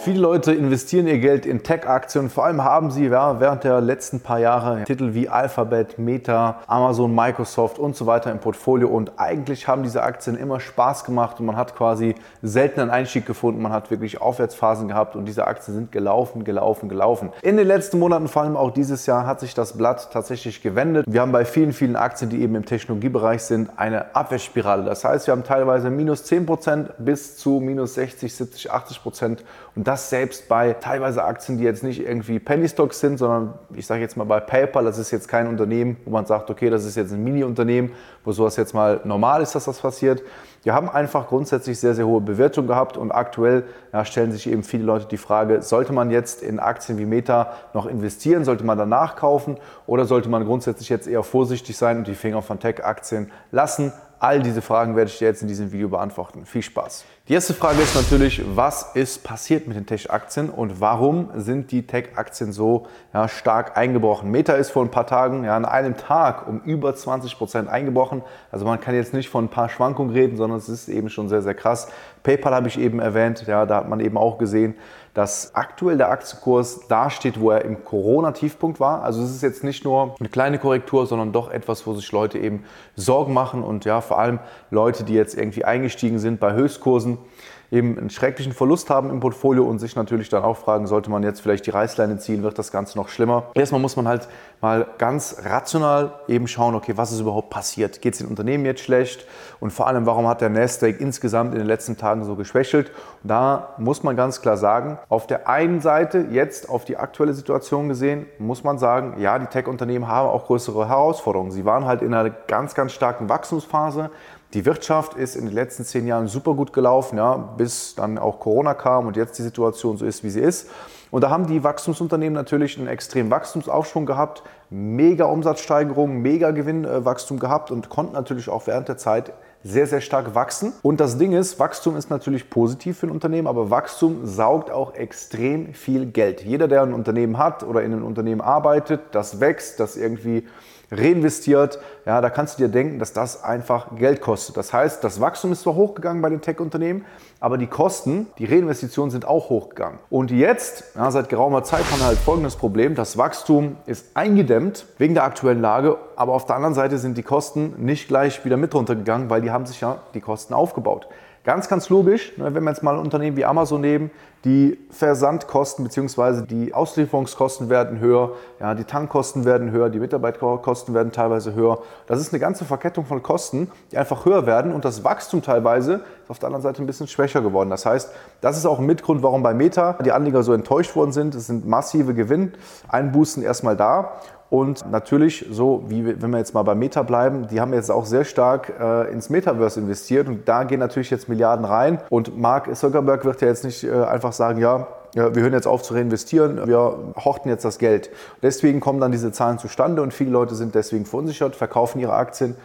Viele Leute investieren ihr Geld in Tech-Aktien. Vor allem haben sie ja, während der letzten paar Jahre Titel wie Alphabet, Meta, Amazon, Microsoft und so weiter im Portfolio. Und eigentlich haben diese Aktien immer Spaß gemacht und man hat quasi selten einen Einstieg gefunden. Man hat wirklich Aufwärtsphasen gehabt und diese Aktien sind gelaufen, gelaufen, gelaufen. In den letzten Monaten, vor allem auch dieses Jahr, hat sich das Blatt tatsächlich gewendet. Wir haben bei vielen, vielen Aktien, die eben im Technologiebereich sind, eine Abwärtsspirale. Das heißt, wir haben teilweise minus 10% bis zu minus 60, 70, 80% und das selbst bei teilweise Aktien, die jetzt nicht irgendwie Penny Stocks sind, sondern ich sage jetzt mal bei PayPal, das ist jetzt kein Unternehmen, wo man sagt, okay, das ist jetzt ein Mini-Unternehmen, wo sowas jetzt mal normal ist, dass das passiert. Wir haben einfach grundsätzlich sehr, sehr hohe Bewertung gehabt und aktuell ja, stellen sich eben viele Leute die Frage, sollte man jetzt in Aktien wie Meta noch investieren, sollte man danach kaufen oder sollte man grundsätzlich jetzt eher vorsichtig sein und die Finger von Tech-Aktien lassen? All diese Fragen werde ich dir jetzt in diesem Video beantworten. Viel Spaß! Die erste Frage ist natürlich, was ist passiert mit den Tech-Aktien und warum sind die Tech-Aktien so ja, stark eingebrochen? Meta ist vor ein paar Tagen ja, an einem Tag um über 20 Prozent eingebrochen. Also man kann jetzt nicht von ein paar Schwankungen reden, sondern es ist eben schon sehr, sehr krass. PayPal habe ich eben erwähnt, ja, da hat man eben auch gesehen, dass aktuell der Aktienkurs da steht, wo er im Corona-Tiefpunkt war. Also es ist jetzt nicht nur eine kleine Korrektur, sondern doch etwas, wo sich Leute eben Sorgen machen und ja, vor allem Leute, die jetzt irgendwie eingestiegen sind bei Höchstkursen, eben einen schrecklichen Verlust haben im Portfolio und sich natürlich dann auch fragen, sollte man jetzt vielleicht die Reißleine ziehen, wird das Ganze noch schlimmer. Erstmal muss man halt mal ganz rational eben schauen, okay, was ist überhaupt passiert? Geht es den Unternehmen jetzt schlecht? Und vor allem, warum hat der Nasdaq insgesamt in den letzten Tagen so geschwächelt? Und da muss man ganz klar sagen, auf der einen Seite, jetzt auf die aktuelle Situation gesehen, muss man sagen, ja, die Tech-Unternehmen haben auch größere Herausforderungen. Sie waren halt in einer ganz, ganz starken Wachstumsphase. Die Wirtschaft ist in den letzten zehn Jahren super gut gelaufen, ja, bis dann auch Corona kam und jetzt die Situation so ist, wie sie ist. Und da haben die Wachstumsunternehmen natürlich einen extremen Wachstumsaufschwung gehabt, mega Umsatzsteigerung, mega Gewinnwachstum gehabt und konnten natürlich auch während der Zeit sehr, sehr stark wachsen. Und das Ding ist, Wachstum ist natürlich positiv für ein Unternehmen, aber Wachstum saugt auch extrem viel Geld. Jeder, der ein Unternehmen hat oder in einem Unternehmen arbeitet, das wächst, das irgendwie reinvestiert, ja, da kannst du dir denken, dass das einfach Geld kostet. Das heißt, das Wachstum ist zwar hochgegangen bei den Tech-Unternehmen, aber die Kosten, die Reinvestitionen sind auch hochgegangen. Und jetzt, ja, seit geraumer Zeit, haben wir halt folgendes Problem. Das Wachstum ist eingedämmt wegen der aktuellen Lage, aber auf der anderen Seite sind die Kosten nicht gleich wieder mit runtergegangen, weil die haben sich ja die Kosten aufgebaut. Ganz, ganz logisch, ne, wenn wir jetzt mal ein Unternehmen wie Amazon nehmen, die Versandkosten bzw. die Auslieferungskosten werden höher, ja, die Tankkosten werden höher, die Mitarbeiterkosten werden teilweise höher. Das ist eine ganze Verkettung von Kosten, die einfach höher werden und das Wachstum teilweise ist auf der anderen Seite ein bisschen schwächer geworden. Das heißt, das ist auch ein Mitgrund, warum bei Meta die Anleger so enttäuscht worden sind. Es sind massive Gewinneinbußen erstmal da und natürlich, so wie wenn wir jetzt mal bei Meta bleiben, die haben jetzt auch sehr stark äh, ins Metaverse investiert und da gehen natürlich jetzt Milliarden rein. Und Mark Zuckerberg wird ja jetzt nicht äh, einfach sagen, ja, ja, wir hören jetzt auf zu reinvestieren, wir horten jetzt das Geld. Deswegen kommen dann diese Zahlen zustande und viele Leute sind deswegen verunsichert, verkaufen ihre Aktien.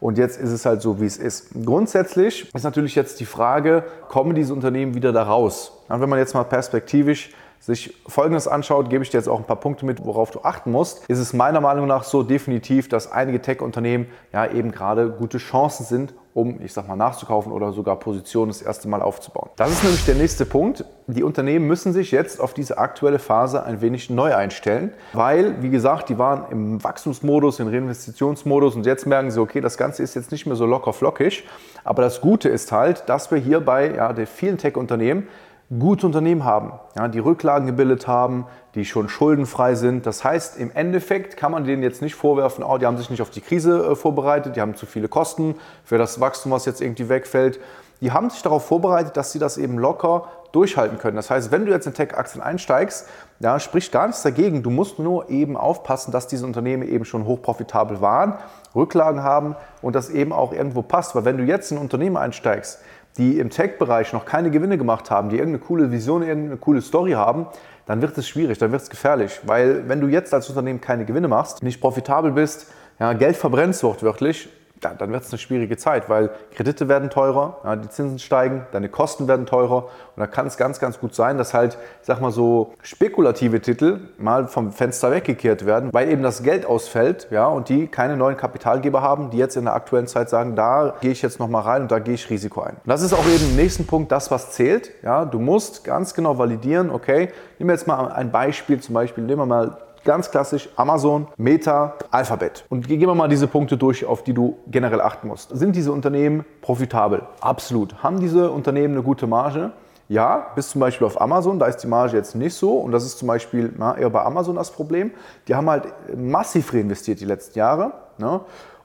Und jetzt ist es halt so, wie es ist. Grundsätzlich ist natürlich jetzt die Frage, kommen diese Unternehmen wieder da raus? Und wenn man jetzt mal perspektivisch sich Folgendes anschaut, gebe ich dir jetzt auch ein paar Punkte mit, worauf du achten musst, ist es meiner Meinung nach so definitiv, dass einige Tech-Unternehmen ja eben gerade gute Chancen sind, um, ich sag mal, nachzukaufen oder sogar Positionen das erste Mal aufzubauen. Das ist nämlich der nächste Punkt. Die Unternehmen müssen sich jetzt auf diese aktuelle Phase ein wenig neu einstellen, weil, wie gesagt, die waren im Wachstumsmodus, im Reinvestitionsmodus und jetzt merken sie, okay, das Ganze ist jetzt nicht mehr so locker flockig. Aber das Gute ist halt, dass wir hier bei ja, den vielen Tech-Unternehmen gute Unternehmen haben, ja, die Rücklagen gebildet haben, die schon schuldenfrei sind. Das heißt, im Endeffekt kann man denen jetzt nicht vorwerfen, oh, die haben sich nicht auf die Krise äh, vorbereitet, die haben zu viele Kosten für das Wachstum, was jetzt irgendwie wegfällt. Die haben sich darauf vorbereitet, dass sie das eben locker durchhalten können. Das heißt, wenn du jetzt in Tech-Aktien einsteigst, ja, spricht gar nichts dagegen. Du musst nur eben aufpassen, dass diese Unternehmen eben schon hochprofitabel waren, Rücklagen haben und das eben auch irgendwo passt. Weil wenn du jetzt in ein Unternehmen einsteigst, die im Tech-Bereich noch keine Gewinne gemacht haben, die irgendeine coole Vision, irgendeine coole Story haben, dann wird es schwierig, dann wird es gefährlich. Weil wenn du jetzt als Unternehmen keine Gewinne machst, nicht profitabel bist, ja, Geld verbrennst wortwörtlich, ja, dann wird es eine schwierige Zeit, weil Kredite werden teurer, ja, die Zinsen steigen, deine Kosten werden teurer und da kann es ganz, ganz gut sein, dass halt, ich sag mal so, spekulative Titel mal vom Fenster weggekehrt werden, weil eben das Geld ausfällt ja, und die keine neuen Kapitalgeber haben, die jetzt in der aktuellen Zeit sagen, da gehe ich jetzt nochmal rein und da gehe ich Risiko ein. Und das ist auch eben im nächsten Punkt das, was zählt. Ja, du musst ganz genau validieren, okay, nehmen wir jetzt mal ein Beispiel, zum Beispiel nehmen wir mal Ganz klassisch Amazon, Meta, Alphabet. Und gehen wir mal diese Punkte durch, auf die du generell achten musst. Sind diese Unternehmen profitabel? Absolut. Haben diese Unternehmen eine gute Marge? Ja, bis zum Beispiel auf Amazon, da ist die Marge jetzt nicht so und das ist zum Beispiel na, eher bei Amazon das Problem. Die haben halt massiv reinvestiert die letzten Jahre. Ne?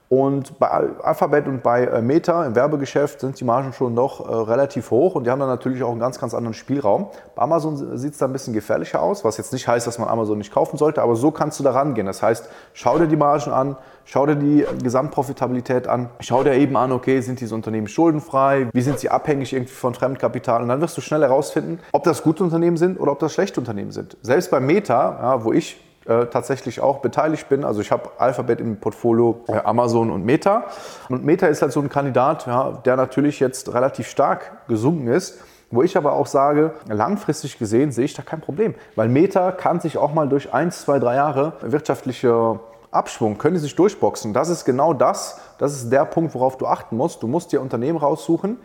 Und bei Alphabet und bei äh, Meta im Werbegeschäft sind die Margen schon noch äh, relativ hoch und die haben dann natürlich auch einen ganz, ganz anderen Spielraum. Bei Amazon sieht es da ein bisschen gefährlicher aus, was jetzt nicht heißt, dass man Amazon nicht kaufen sollte, aber so kannst du da rangehen. Das heißt, schau dir die Margen an, schau dir die Gesamtprofitabilität an, schau dir eben an, okay, sind diese Unternehmen schuldenfrei, wie sind sie abhängig irgendwie von Fremdkapital und dann wirst du schnell herausfinden, ob das gute Unternehmen sind oder ob das schlechte Unternehmen sind. Selbst bei Meta, ja, wo ich äh, tatsächlich auch beteiligt bin. Also ich habe Alphabet im Portfolio, äh, Amazon und Meta. Und Meta ist halt so ein Kandidat, ja, der natürlich jetzt relativ stark gesunken ist. Wo ich aber auch sage, langfristig gesehen sehe ich da kein Problem. Weil Meta kann sich auch mal durch ein, zwei, drei Jahre wirtschaftliche Abschwung, können sich durchboxen. Das ist genau das, das ist der Punkt, worauf du achten musst. Du musst dir Unternehmen raussuchen,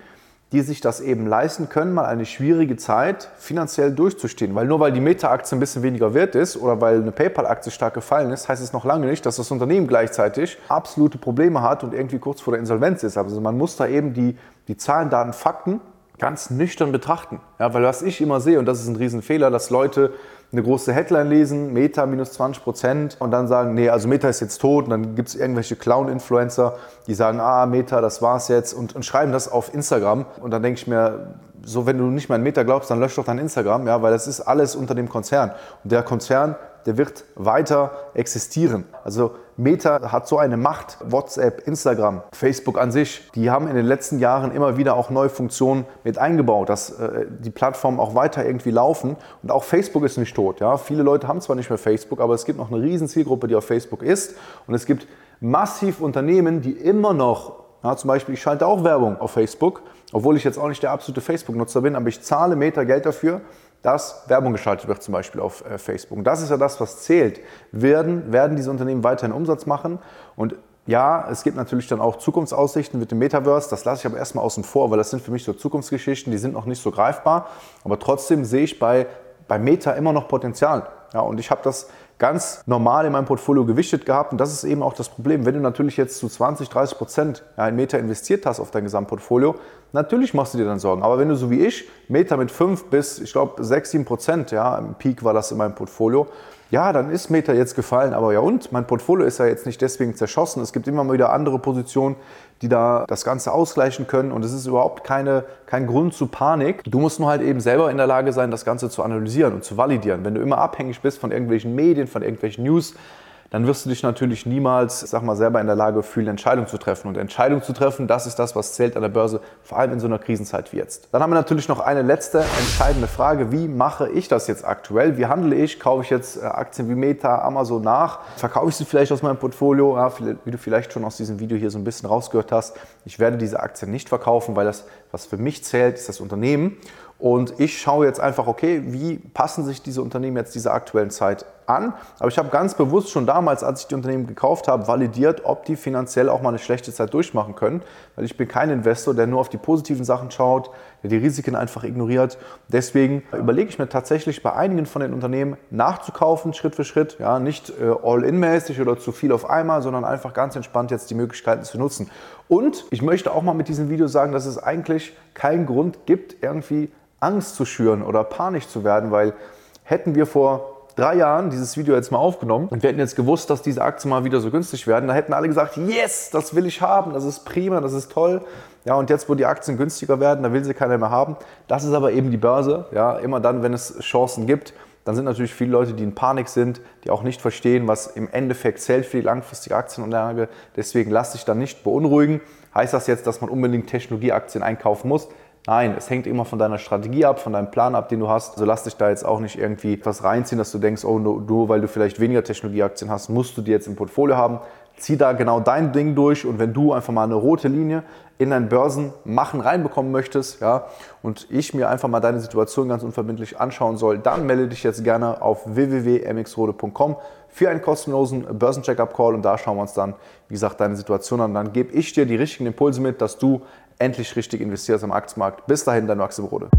die sich das eben leisten können, mal eine schwierige Zeit finanziell durchzustehen. Weil nur weil die Meta-Aktie ein bisschen weniger wert ist oder weil eine PayPal-Aktie stark gefallen ist, heißt es noch lange nicht, dass das Unternehmen gleichzeitig absolute Probleme hat und irgendwie kurz vor der Insolvenz ist. Also man muss da eben die, die Zahlen, Daten, Fakten ganz nüchtern betrachten. Ja, weil was ich immer sehe, und das ist ein Riesenfehler, dass Leute eine große Headline lesen, Meta minus 20 Prozent und dann sagen, nee, also Meta ist jetzt tot und dann gibt es irgendwelche Clown-Influencer, die sagen, ah, Meta, das war's jetzt und, und schreiben das auf Instagram und dann denke ich mir, so wenn du nicht mehr an Meta glaubst, dann lösch doch dein Instagram, ja, weil das ist alles unter dem Konzern und der Konzern der wird weiter existieren. Also Meta hat so eine Macht, WhatsApp, Instagram, Facebook an sich, die haben in den letzten Jahren immer wieder auch neue Funktionen mit eingebaut, dass äh, die Plattformen auch weiter irgendwie laufen. Und auch Facebook ist nicht tot. Ja? Viele Leute haben zwar nicht mehr Facebook, aber es gibt noch eine riesen Zielgruppe, die auf Facebook ist. Und es gibt massiv Unternehmen, die immer noch, ja, zum Beispiel ich schalte auch Werbung auf Facebook, obwohl ich jetzt auch nicht der absolute Facebook-Nutzer bin, aber ich zahle Meta Geld dafür, dass Werbung geschaltet wird, zum Beispiel auf äh, Facebook. das ist ja das, was zählt. Werden, werden diese Unternehmen weiterhin Umsatz machen? Und ja, es gibt natürlich dann auch Zukunftsaussichten mit dem Metaverse. Das lasse ich aber erstmal außen vor, weil das sind für mich so Zukunftsgeschichten, die sind noch nicht so greifbar. Aber trotzdem sehe ich bei, bei Meta immer noch Potenzial. Ja, und ich habe das ganz normal in meinem Portfolio gewichtet gehabt. Und das ist eben auch das Problem. Wenn du natürlich jetzt zu 20, 30 Prozent in Meta investiert hast auf dein Gesamtportfolio, natürlich machst du dir dann Sorgen. Aber wenn du so wie ich, Meta mit 5 bis, ich glaube, 6, 7 Prozent, ja, im Peak war das in meinem Portfolio, ja, dann ist Meta jetzt gefallen, aber ja und? Mein Portfolio ist ja jetzt nicht deswegen zerschossen. Es gibt immer mal wieder andere Positionen, die da das Ganze ausgleichen können und es ist überhaupt keine, kein Grund zu Panik. Du musst nur halt eben selber in der Lage sein, das Ganze zu analysieren und zu validieren. Wenn du immer abhängig bist von irgendwelchen Medien, von irgendwelchen News, dann wirst du dich natürlich niemals, sag mal, selber in der Lage fühlen, Entscheidungen zu treffen. Und Entscheidungen zu treffen, das ist das, was zählt an der Börse, vor allem in so einer Krisenzeit wie jetzt. Dann haben wir natürlich noch eine letzte entscheidende Frage. Wie mache ich das jetzt aktuell? Wie handle ich? Kaufe ich jetzt äh, Aktien wie Meta, Amazon nach? Verkaufe ich sie vielleicht aus meinem Portfolio? Ja, wie du vielleicht schon aus diesem Video hier so ein bisschen rausgehört hast. Ich werde diese Aktien nicht verkaufen, weil das, was für mich zählt, ist das Unternehmen. Und ich schaue jetzt einfach, okay, wie passen sich diese Unternehmen jetzt dieser aktuellen Zeit an. Aber ich habe ganz bewusst schon damals, als ich die Unternehmen gekauft habe, validiert, ob die finanziell auch mal eine schlechte Zeit durchmachen können. Weil ich bin kein Investor, der nur auf die positiven Sachen schaut, der die Risiken einfach ignoriert. Deswegen überlege ich mir tatsächlich bei einigen von den Unternehmen nachzukaufen, Schritt für Schritt. Ja, nicht äh, all-in-mäßig oder zu viel auf einmal, sondern einfach ganz entspannt jetzt die Möglichkeiten zu nutzen. Und ich möchte auch mal mit diesem Video sagen, dass es eigentlich keinen Grund gibt, irgendwie Angst zu schüren oder panisch zu werden, weil hätten wir vor drei Jahren dieses Video jetzt mal aufgenommen und wir hätten jetzt gewusst, dass diese Aktien mal wieder so günstig werden, da hätten alle gesagt, yes, das will ich haben, das ist prima, das ist toll. Ja, und jetzt, wo die Aktien günstiger werden, da will sie keiner mehr haben. Das ist aber eben die Börse. Ja, immer dann, wenn es Chancen gibt, dann sind natürlich viele Leute, die in Panik sind, die auch nicht verstehen, was im Endeffekt zählt für die langfristige Aktienanlage. Deswegen lass dich dann nicht beunruhigen. Heißt das jetzt, dass man unbedingt Technologieaktien einkaufen muss? Nein, es hängt immer von deiner Strategie ab, von deinem Plan ab, den du hast. Also lass dich da jetzt auch nicht irgendwie was reinziehen, dass du denkst, oh, nur, nur weil du vielleicht weniger Technologieaktien hast, musst du die jetzt im Portfolio haben. zieh da genau dein Ding durch und wenn du einfach mal eine rote Linie in dein Börsenmachen reinbekommen möchtest, ja, und ich mir einfach mal deine Situation ganz unverbindlich anschauen soll, dann melde dich jetzt gerne auf www.mxrode.com für einen kostenlosen Börsencheckup-Call und da schauen wir uns dann, wie gesagt, deine Situation an. Dann gebe ich dir die richtigen Impulse mit, dass du endlich richtig investierst am Aktienmarkt. Bis dahin, dein Maxim Rode.